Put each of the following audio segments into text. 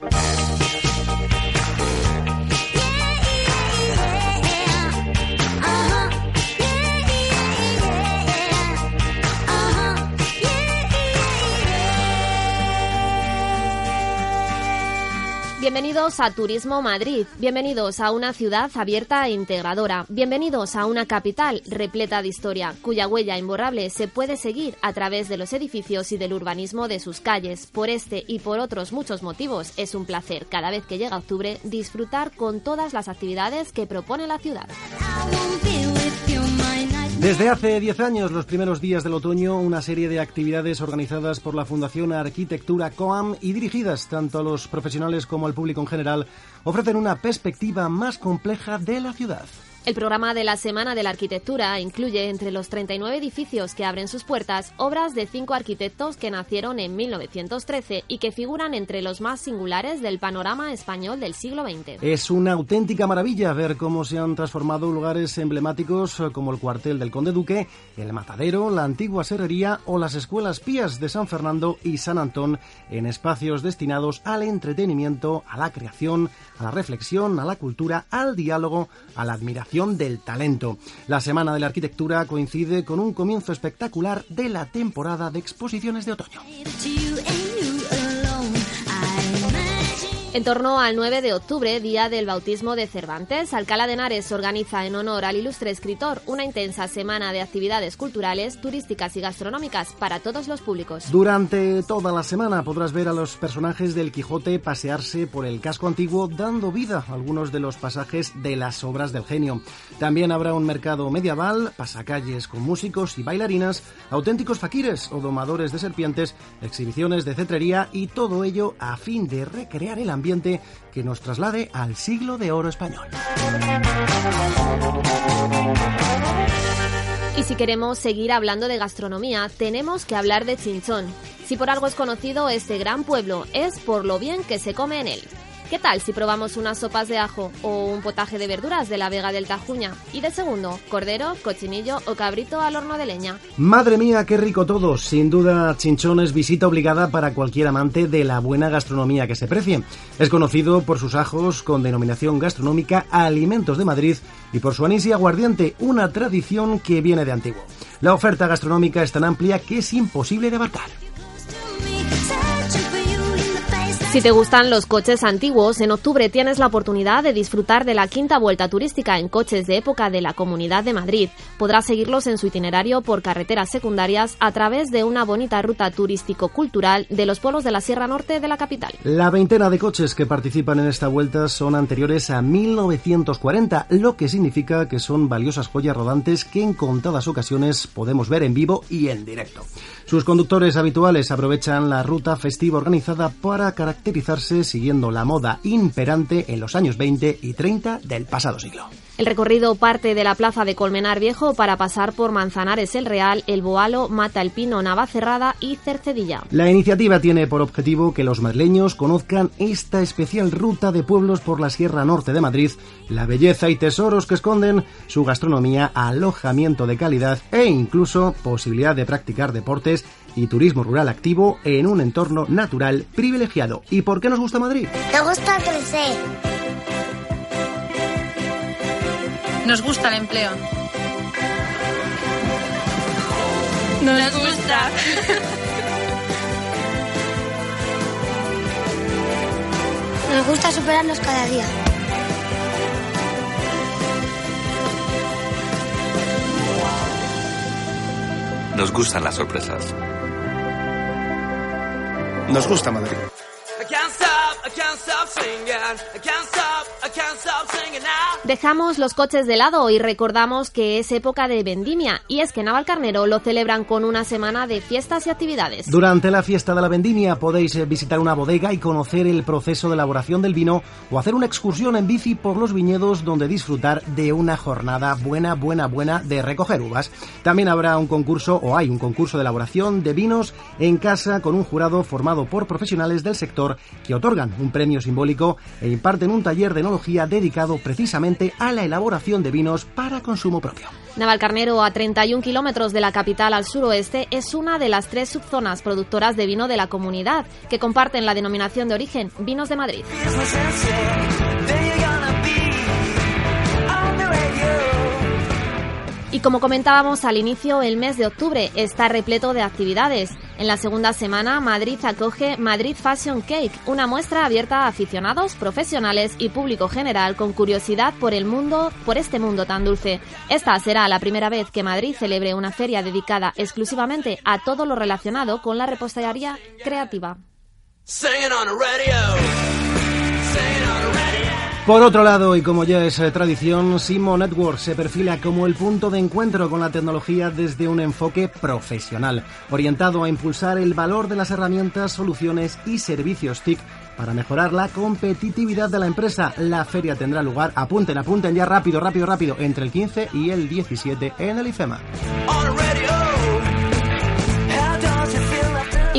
Bye. Bienvenidos a Turismo Madrid, bienvenidos a una ciudad abierta e integradora, bienvenidos a una capital repleta de historia, cuya huella imborrable se puede seguir a través de los edificios y del urbanismo de sus calles. Por este y por otros muchos motivos es un placer cada vez que llega octubre disfrutar con todas las actividades que propone la ciudad. Desde hace 10 años, los primeros días del otoño, una serie de actividades organizadas por la Fundación Arquitectura COAM y dirigidas tanto a los profesionales como al público en general ofrecen una perspectiva más compleja de la ciudad. El programa de la Semana de la Arquitectura incluye entre los 39 edificios que abren sus puertas obras de cinco arquitectos que nacieron en 1913 y que figuran entre los más singulares del panorama español del siglo XX. Es una auténtica maravilla ver cómo se han transformado lugares emblemáticos como el cuartel del Conde Duque, el Matadero, la antigua serrería o las escuelas pías de San Fernando y San Antón en espacios destinados al entretenimiento, a la creación, a la reflexión, a la cultura, al diálogo, a la admiración del talento. La Semana de la Arquitectura coincide con un comienzo espectacular de la temporada de exposiciones de otoño. En torno al 9 de octubre, día del bautismo de Cervantes, Alcalá de Henares organiza en honor al ilustre escritor una intensa semana de actividades culturales, turísticas y gastronómicas para todos los públicos. Durante toda la semana podrás ver a los personajes del Quijote pasearse por el casco antiguo dando vida a algunos de los pasajes de las obras del genio. También habrá un mercado medieval, pasacalles con músicos y bailarinas, auténticos faquires o domadores de serpientes, exhibiciones de cetrería y todo ello a fin de recrear el ambiente que nos traslade al siglo de oro español. Y si queremos seguir hablando de gastronomía, tenemos que hablar de Chinchón. Si por algo es conocido este gran pueblo, es por lo bien que se come en él. ¿Qué tal si probamos unas sopas de ajo o un potaje de verduras de la Vega del Tajuña? Y de segundo, cordero, cochinillo o cabrito al horno de leña. Madre mía, qué rico todo. Sin duda, Chinchón es visita obligada para cualquier amante de la buena gastronomía que se precie. Es conocido por sus ajos con denominación gastronómica Alimentos de Madrid y por su anís y aguardiente, una tradición que viene de antiguo. La oferta gastronómica es tan amplia que es imposible de abarcar. Si te gustan los coches antiguos, en octubre tienes la oportunidad de disfrutar de la quinta vuelta turística en coches de época de la Comunidad de Madrid. Podrás seguirlos en su itinerario por carreteras secundarias a través de una bonita ruta turístico-cultural de los pueblos de la Sierra Norte de la capital. La veintena de coches que participan en esta vuelta son anteriores a 1940, lo que significa que son valiosas joyas rodantes que en contadas ocasiones podemos ver en vivo y en directo. Sus conductores habituales aprovechan la ruta festiva organizada para caracterizarse siguiendo la moda imperante en los años 20 y 30 del pasado siglo. El recorrido parte de la plaza de Colmenar Viejo para pasar por Manzanares el Real, El Boalo, Mata el Pino, Navacerrada y Cercedilla. La iniciativa tiene por objetivo que los madrileños conozcan esta especial ruta de pueblos por la Sierra Norte de Madrid, la belleza y tesoros que esconden, su gastronomía, alojamiento de calidad e incluso posibilidad de practicar deportes y turismo rural activo en un entorno natural privilegiado. ¿Y por qué nos gusta Madrid? Me gusta crecer. Nos gusta el empleo. Nos gusta. Nos gusta superarnos cada día. Nos gustan las sorpresas. Nos gusta Madrid. Dejamos los coches de lado y recordamos que es época de vendimia y es que Navalcarnero lo celebran con una semana de fiestas y actividades. Durante la fiesta de la vendimia podéis eh, visitar una bodega y conocer el proceso de elaboración del vino o hacer una excursión en bici por los viñedos donde disfrutar de una jornada buena, buena, buena de recoger uvas. También habrá un concurso o hay un concurso de elaboración de vinos en casa con un jurado formado por profesionales del sector que otorgan un premio simbólico e imparten un taller de enología dedicado precisamente a la elaboración de vinos para consumo propio. Navalcarnero, a 31 kilómetros de la capital al suroeste, es una de las tres subzonas productoras de vino de la comunidad, que comparten la denominación de origen Vinos de Madrid. Como comentábamos al inicio, el mes de octubre está repleto de actividades. En la segunda semana, Madrid acoge Madrid Fashion Cake, una muestra abierta a aficionados, profesionales y público general con curiosidad por el mundo, por este mundo tan dulce. Esta será la primera vez que Madrid celebre una feria dedicada exclusivamente a todo lo relacionado con la repostería creativa. Por otro lado, y como ya es eh, tradición, Simo Network se perfila como el punto de encuentro con la tecnología desde un enfoque profesional, orientado a impulsar el valor de las herramientas, soluciones y servicios TIC para mejorar la competitividad de la empresa. La feria tendrá lugar, apunten, apunten ya rápido, rápido, rápido, entre el 15 y el 17 en el IFEMA.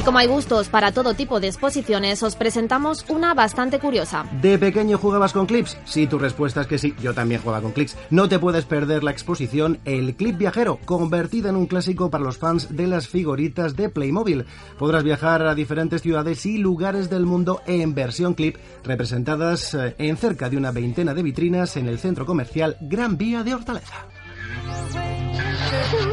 Como hay gustos para todo tipo de exposiciones, os presentamos una bastante curiosa. ¿De pequeño jugabas con clips? Si tu respuesta es que sí, yo también jugaba con clips. No te puedes perder la exposición El Clip Viajero, convertida en un clásico para los fans de las figuritas de Playmobil. Podrás viajar a diferentes ciudades y lugares del mundo en versión clip, representadas eh, en cerca de una veintena de vitrinas en el centro comercial Gran Vía de Hortaleza.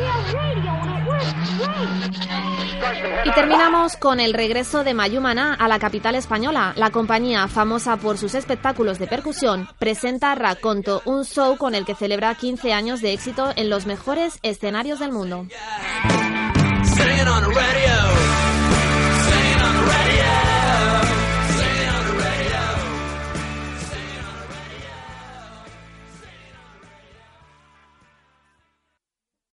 terminamos con el regreso de Mayumana a la capital española. La compañía, famosa por sus espectáculos de percusión, presenta Raconto, un show con el que celebra 15 años de éxito en los mejores escenarios del mundo.